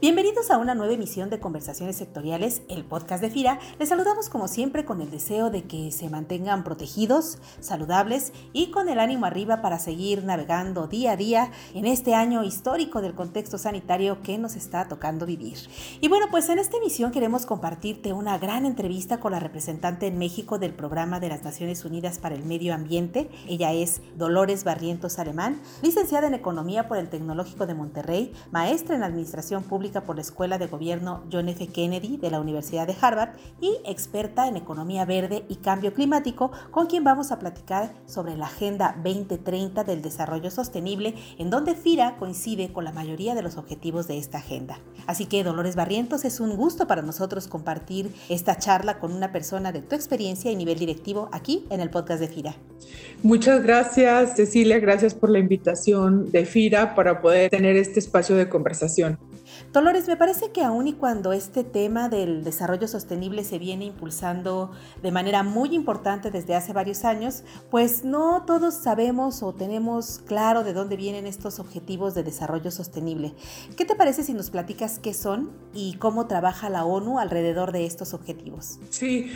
Bienvenidos a una nueva emisión de Conversaciones Sectoriales, el podcast de FIRA. Les saludamos como siempre con el deseo de que se mantengan protegidos, saludables y con el ánimo arriba para seguir navegando día a día en este año histórico del contexto sanitario que nos está tocando vivir. Y bueno, pues en esta emisión queremos compartirte una gran entrevista con la representante en México del Programa de las Naciones Unidas para el Medio Ambiente. Ella es Dolores Barrientos Alemán, licenciada en Economía por el Tecnológico de Monterrey, maestra en Administración Pública por la Escuela de Gobierno John F. Kennedy de la Universidad de Harvard y experta en economía verde y cambio climático, con quien vamos a platicar sobre la Agenda 2030 del Desarrollo Sostenible, en donde FIRA coincide con la mayoría de los objetivos de esta agenda. Así que, Dolores Barrientos, es un gusto para nosotros compartir esta charla con una persona de tu experiencia y nivel directivo aquí en el podcast de FIRA. Muchas gracias, Cecilia. Gracias por la invitación de FIRA para poder tener este espacio de conversación. Dolores, me parece que aún y cuando este tema del desarrollo sostenible se viene impulsando de manera muy importante desde hace varios años, pues no todos sabemos o tenemos claro de dónde vienen estos objetivos de desarrollo sostenible. ¿Qué te parece si nos platicas qué son y cómo trabaja la ONU alrededor de estos objetivos? Sí,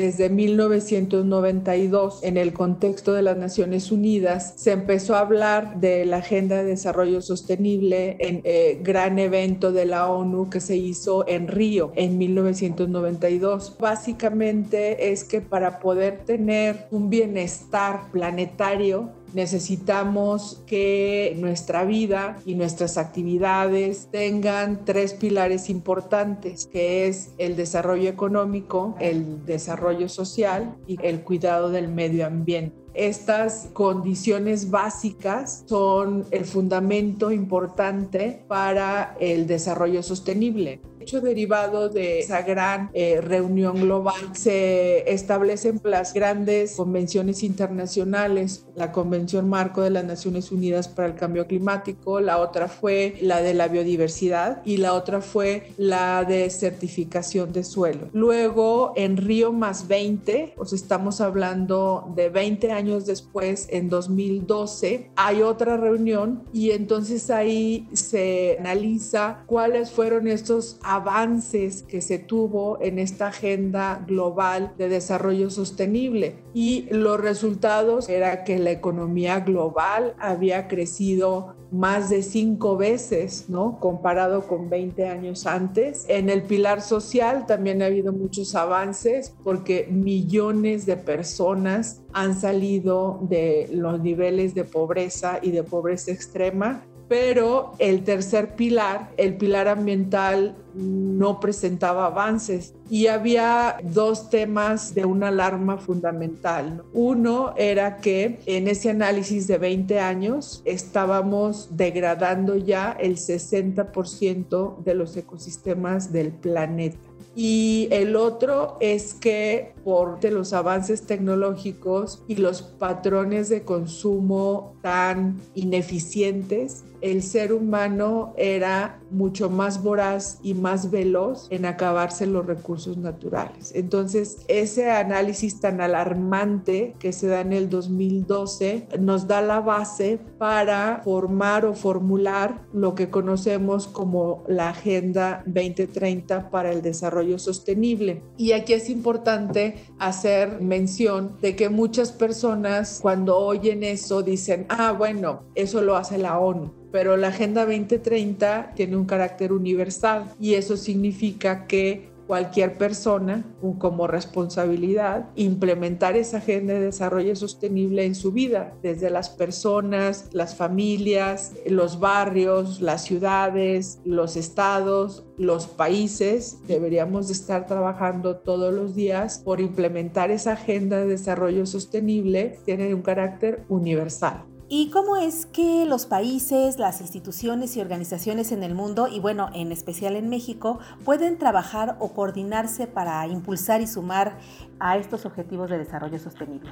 desde 1992, en el contexto de las Naciones Unidas, se empezó a hablar de la Agenda de Desarrollo Sostenible en eh, gran evento de la ONU que se hizo en Río en 1992. Básicamente es que para poder tener un bienestar planetario, necesitamos que nuestra vida y nuestras actividades tengan tres pilares importantes, que es el desarrollo económico, el desarrollo social y el cuidado del medio ambiente. Estas condiciones básicas son el fundamento importante para el desarrollo sostenible hecho derivado de esa gran eh, reunión global se establecen las grandes convenciones internacionales, la Convención Marco de las Naciones Unidas para el Cambio Climático, la otra fue la de la biodiversidad y la otra fue la de certificación de suelo. Luego, en Río más 20, os estamos hablando de 20 años después, en 2012, hay otra reunión y entonces ahí se analiza cuáles fueron estos avances que se tuvo en esta agenda global de desarrollo sostenible y los resultados era que la economía global había crecido más de cinco veces, ¿no? Comparado con 20 años antes. En el pilar social también ha habido muchos avances porque millones de personas han salido de los niveles de pobreza y de pobreza extrema pero el tercer pilar, el pilar ambiental, no presentaba avances y había dos temas de una alarma fundamental. Uno era que en ese análisis de 20 años estábamos degradando ya el 60% de los ecosistemas del planeta. Y el otro es que por los avances tecnológicos y los patrones de consumo tan ineficientes, el ser humano era mucho más voraz y más veloz en acabarse los recursos naturales. Entonces, ese análisis tan alarmante que se da en el 2012 nos da la base para formar o formular lo que conocemos como la Agenda 2030 para el Desarrollo Sostenible. Y aquí es importante hacer mención de que muchas personas cuando oyen eso dicen, ah, bueno, eso lo hace la ONU pero la Agenda 2030 tiene un carácter universal y eso significa que cualquier persona como responsabilidad implementar esa agenda de desarrollo sostenible en su vida, desde las personas, las familias, los barrios, las ciudades, los estados, los países. Deberíamos estar trabajando todos los días por implementar esa agenda de desarrollo sostenible, tiene un carácter universal. ¿Y cómo es que los países, las instituciones y organizaciones en el mundo, y bueno, en especial en México, pueden trabajar o coordinarse para impulsar y sumar a estos objetivos de desarrollo sostenible?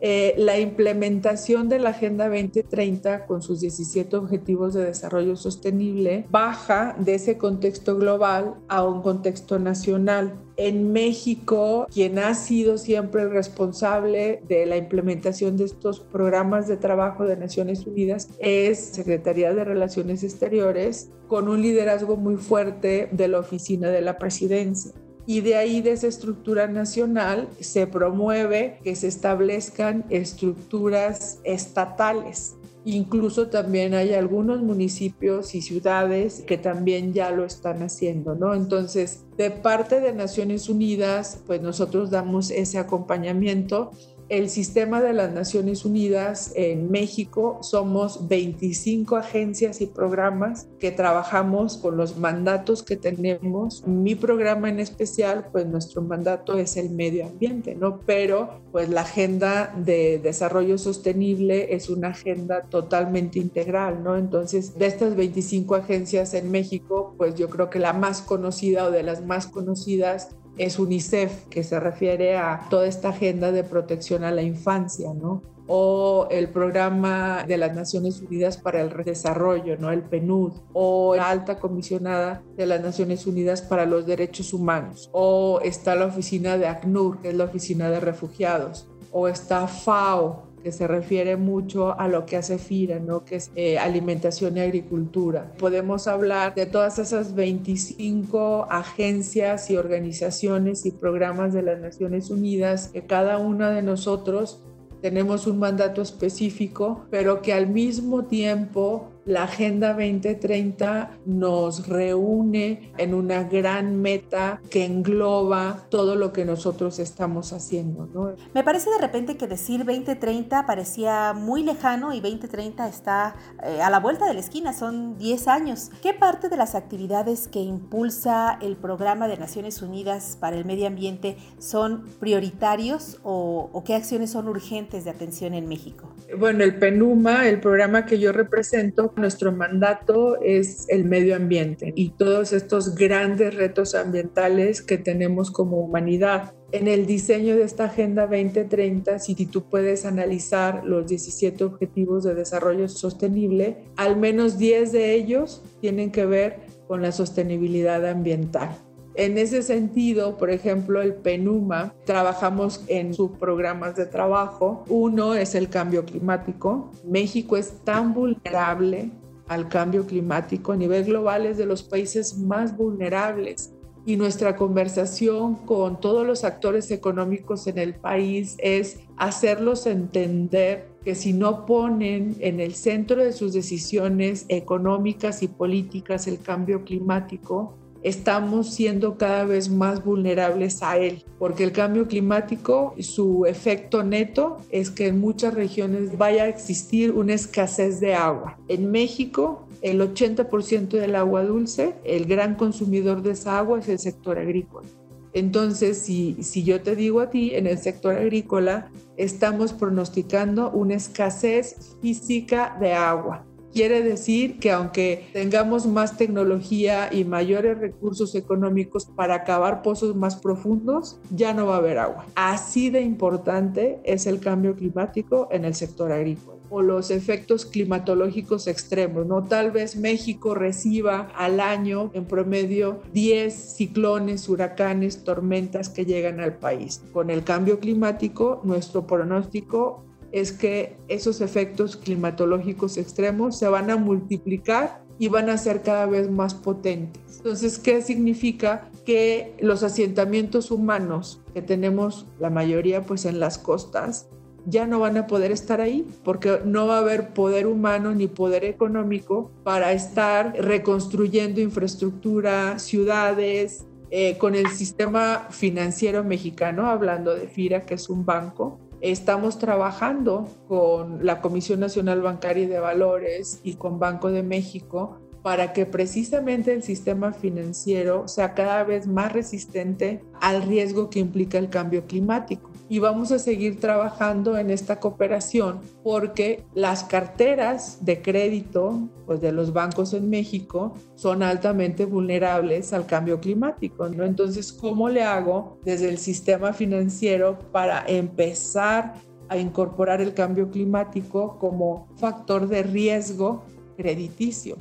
eh, la implementación de la Agenda 2030 con sus 17 Objetivos de Desarrollo Sostenible baja de ese contexto global a un contexto nacional. En México, quien ha sido siempre el responsable de la implementación de estos programas de trabajo de Naciones Unidas es Secretaría de Relaciones Exteriores, con un liderazgo muy fuerte de la Oficina de la Presidencia y de ahí de esa estructura nacional se promueve que se establezcan estructuras estatales. Incluso también hay algunos municipios y ciudades que también ya lo están haciendo, ¿no? Entonces, de parte de Naciones Unidas, pues nosotros damos ese acompañamiento el sistema de las Naciones Unidas en México somos 25 agencias y programas que trabajamos con los mandatos que tenemos. Mi programa en especial, pues nuestro mandato es el medio ambiente, ¿no? Pero pues la agenda de desarrollo sostenible es una agenda totalmente integral, ¿no? Entonces, de estas 25 agencias en México, pues yo creo que la más conocida o de las más conocidas es UNICEF, que se refiere a toda esta agenda de protección a la infancia, ¿no? o el programa de las Naciones Unidas para el Desarrollo, ¿no? el PNUD, o la alta comisionada de las Naciones Unidas para los Derechos Humanos, o está la oficina de ACNUR, que es la oficina de refugiados, o está FAO, que se refiere mucho a lo que hace FIRA, ¿no? que es eh, alimentación y agricultura. Podemos hablar de todas esas 25 agencias y organizaciones y programas de las Naciones Unidas que cada una de nosotros tenemos un mandato específico, pero que al mismo tiempo la Agenda 2030 nos reúne en una gran meta que engloba todo lo que nosotros estamos haciendo. Me parece de repente que decir 2030 parecía muy lejano y 2030 está eh, a la vuelta de la esquina, son 10 años. ¿Qué parte de las actividades que impulsa el programa de Naciones Unidas para el Medio Ambiente son prioritarios o, o qué acciones son urgentes de atención en México? Bueno, el PENUMA, el programa que yo represento, nuestro mandato es el medio ambiente y todos estos grandes retos ambientales que tenemos como humanidad. En el diseño de esta Agenda 2030, si tú puedes analizar los 17 Objetivos de Desarrollo Sostenible, al menos 10 de ellos tienen que ver con la sostenibilidad ambiental. En ese sentido, por ejemplo, el PENUMA, trabajamos en sus programas de trabajo. Uno es el cambio climático. México es tan vulnerable al cambio climático a nivel global, es de los países más vulnerables. Y nuestra conversación con todos los actores económicos en el país es hacerlos entender que si no ponen en el centro de sus decisiones económicas y políticas el cambio climático, estamos siendo cada vez más vulnerables a él, porque el cambio climático, su efecto neto es que en muchas regiones vaya a existir una escasez de agua. En México, el 80% del agua dulce, el gran consumidor de esa agua es el sector agrícola. Entonces, si, si yo te digo a ti, en el sector agrícola estamos pronosticando una escasez física de agua Quiere decir que aunque tengamos más tecnología y mayores recursos económicos para acabar pozos más profundos, ya no va a haber agua. Así de importante es el cambio climático en el sector agrícola o los efectos climatológicos extremos, ¿no? Tal vez México reciba al año en promedio 10 ciclones, huracanes, tormentas que llegan al país. Con el cambio climático, nuestro pronóstico es que esos efectos climatológicos extremos se van a multiplicar y van a ser cada vez más potentes. Entonces, ¿qué significa? Que los asentamientos humanos que tenemos la mayoría pues en las costas ya no van a poder estar ahí porque no va a haber poder humano ni poder económico para estar reconstruyendo infraestructura, ciudades, eh, con el sistema financiero mexicano, hablando de FIRA, que es un banco, Estamos trabajando con la Comisión Nacional Bancaria y de Valores y con Banco de México para que precisamente el sistema financiero sea cada vez más resistente al riesgo que implica el cambio climático y vamos a seguir trabajando en esta cooperación porque las carteras de crédito pues, de los bancos en México son altamente vulnerables al cambio climático. ¿no? Entonces, ¿cómo le hago desde el sistema financiero para empezar a incorporar el cambio climático como factor de riesgo crediticio.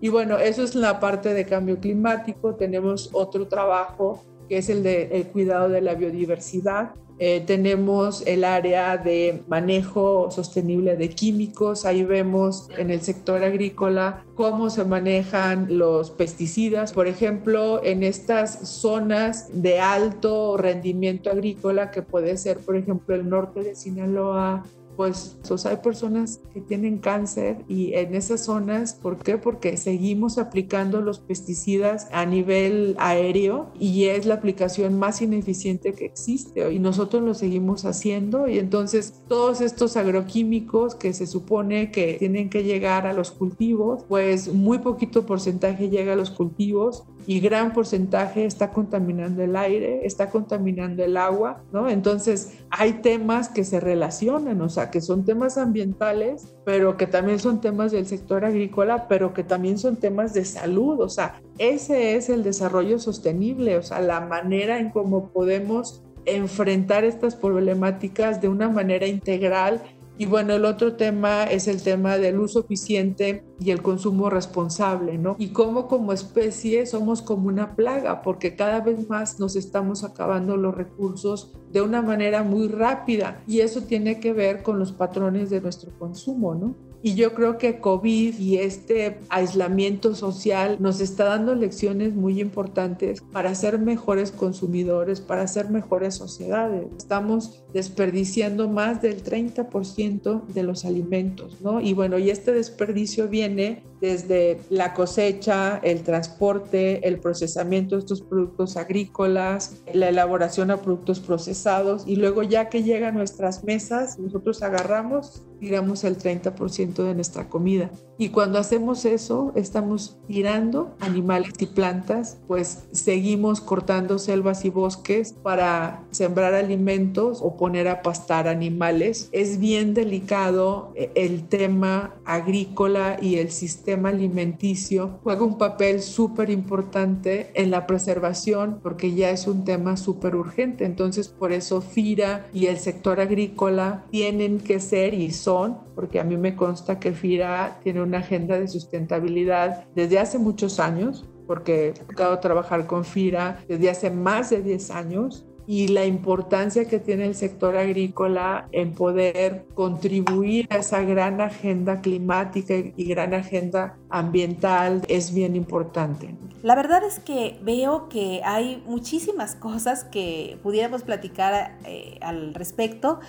Y bueno, eso es la parte de cambio climático. Tenemos otro trabajo que es el de el cuidado de la biodiversidad. Eh, tenemos el área de manejo sostenible de químicos. Ahí vemos en el sector agrícola cómo se manejan los pesticidas. Por ejemplo, en estas zonas de alto rendimiento agrícola, que puede ser, por ejemplo, el norte de Sinaloa, pues, pues, hay personas que tienen cáncer y en esas zonas, ¿por qué? Porque seguimos aplicando los pesticidas a nivel aéreo y es la aplicación más ineficiente que existe y nosotros lo seguimos haciendo y entonces todos estos agroquímicos que se supone que tienen que llegar a los cultivos, pues muy poquito porcentaje llega a los cultivos y gran porcentaje está contaminando el aire, está contaminando el agua, ¿no? Entonces hay temas que se relacionan, o sea, que son temas ambientales, pero que también son temas del sector agrícola, pero que también son temas de salud. O sea, ese es el desarrollo sostenible, o sea, la manera en cómo podemos enfrentar estas problemáticas de una manera integral y bueno, el otro tema es el tema del uso eficiente y el consumo responsable, ¿no? Y cómo como especie somos como una plaga, porque cada vez más nos estamos acabando los recursos de una manera muy rápida y eso tiene que ver con los patrones de nuestro consumo, ¿no? Y yo creo que COVID y este aislamiento social nos está dando lecciones muy importantes para ser mejores consumidores, para ser mejores sociedades. Estamos desperdiciando más del 30% de los alimentos, ¿no? Y bueno, y este desperdicio viene desde la cosecha, el transporte, el procesamiento de estos productos agrícolas, la elaboración a productos procesados y luego ya que llega a nuestras mesas, nosotros agarramos, tiramos el 30% de nuestra comida. Y cuando hacemos eso, estamos tirando animales y plantas, pues seguimos cortando selvas y bosques para sembrar alimentos o poner a pastar animales. Es bien delicado eh, el tema agrícola y el sistema alimenticio. Juega un papel súper importante en la preservación porque ya es un tema súper urgente. Entonces, por eso FIRA y el sector agrícola tienen que ser y son, porque a mí me consta que FIRA tiene una agenda de sustentabilidad desde hace muchos años, porque he tocado trabajar con FIRA desde hace más de 10 años y la importancia que tiene el sector agrícola en poder contribuir a esa gran agenda climática y gran agenda ambiental es bien importante. La verdad es que veo que hay muchísimas cosas que pudiéramos platicar eh, al respecto.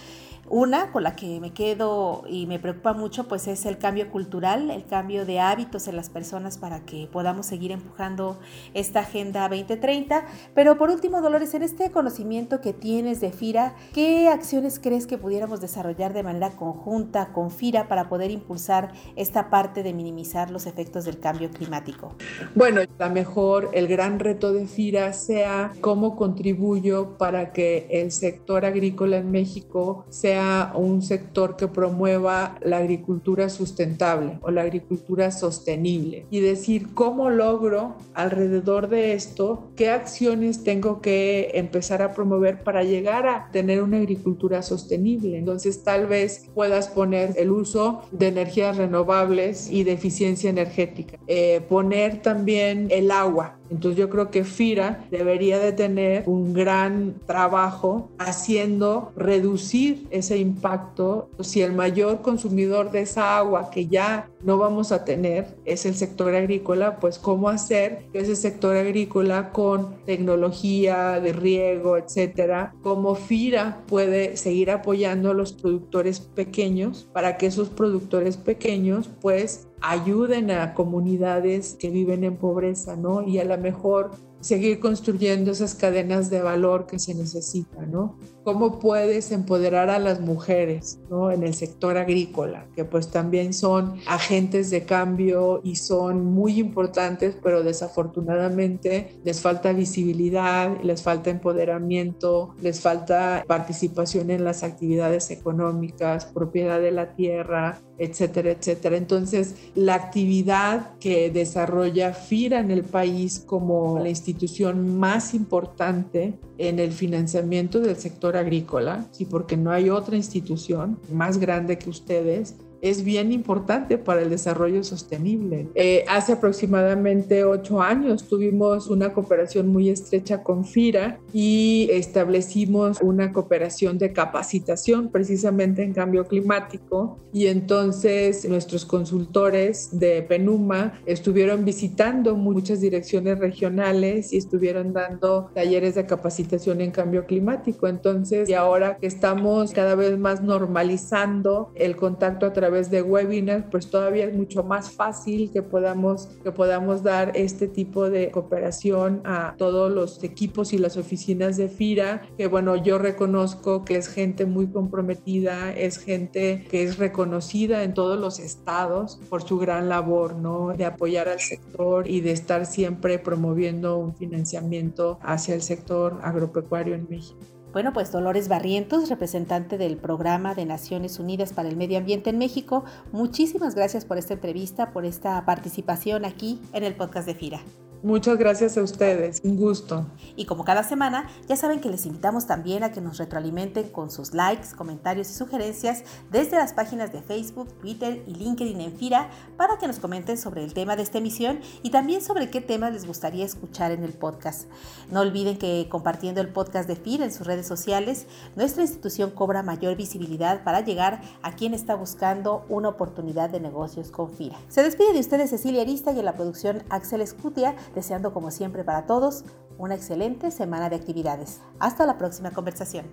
Una con la que me quedo y me preocupa mucho pues es el cambio cultural, el cambio de hábitos en las personas para que podamos seguir empujando esta Agenda 2030. Pero por último, Dolores, en este conocimiento que tienes de FIRA, ¿qué acciones crees que pudiéramos desarrollar de manera conjunta con FIRA para poder impulsar esta parte de minimizar los efectos del cambio climático? Bueno, a lo mejor el gran reto de FIRA sea cómo contribuyo para que el sector agrícola en México sea un sector que promueva la agricultura sustentable o la agricultura sostenible y decir cómo logro alrededor de esto, qué acciones tengo que empezar a promover para llegar a tener una agricultura sostenible. Entonces tal vez puedas poner el uso de energías renovables y de eficiencia energética, eh, poner también el agua entonces yo creo que FIRA debería de tener un gran trabajo haciendo reducir ese impacto. Si el mayor consumidor de esa agua que ya no vamos a tener es el sector agrícola, pues cómo hacer que ese sector agrícola con tecnología de riego, etcétera, cómo FIRA puede seguir apoyando a los productores pequeños para que esos productores pequeños pues ayuden a comunidades que viven en pobreza, ¿no? Y a lo mejor seguir construyendo esas cadenas de valor que se necesitan, ¿no? ¿Cómo puedes empoderar a las mujeres, ¿no? En el sector agrícola, que pues también son agentes de cambio y son muy importantes, pero desafortunadamente les falta visibilidad, les falta empoderamiento, les falta participación en las actividades económicas, propiedad de la tierra, etcétera, etcétera. Entonces, la actividad que desarrolla FIRA en el país como la institución más importante en el financiamiento del sector agrícola, sí, porque no hay otra institución más grande que ustedes es bien importante para el desarrollo sostenible. Eh, hace aproximadamente ocho años tuvimos una cooperación muy estrecha con FIRA y establecimos una cooperación de capacitación precisamente en cambio climático y entonces nuestros consultores de Penuma estuvieron visitando muchas direcciones regionales y estuvieron dando talleres de capacitación en cambio climático. Entonces, y ahora que estamos cada vez más normalizando el contacto a través través de webinars, pues todavía es mucho más fácil que podamos, que podamos dar este tipo de cooperación a todos los equipos y las oficinas de FIRA, que bueno, yo reconozco que es gente muy comprometida, es gente que es reconocida en todos los estados por su gran labor, ¿no? De apoyar al sector y de estar siempre promoviendo un financiamiento hacia el sector agropecuario en México. Bueno, pues Dolores Barrientos, representante del Programa de Naciones Unidas para el Medio Ambiente en México, muchísimas gracias por esta entrevista, por esta participación aquí en el podcast de FIRA. Muchas gracias a ustedes, un gusto. Y como cada semana, ya saben que les invitamos también a que nos retroalimenten con sus likes, comentarios y sugerencias desde las páginas de Facebook, Twitter y LinkedIn en FIRA para que nos comenten sobre el tema de esta emisión y también sobre qué temas les gustaría escuchar en el podcast. No olviden que compartiendo el podcast de FIRA en sus redes sociales, nuestra institución cobra mayor visibilidad para llegar a quien está buscando una oportunidad de negocios con FIRA. Se despide de ustedes Cecilia Arista y en la producción Axel Escutia deseando como siempre para todos una excelente semana de actividades. Hasta la próxima conversación.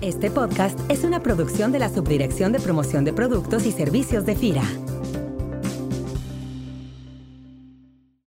Este podcast es una producción de la Subdirección de Promoción de Productos y Servicios de FIRA.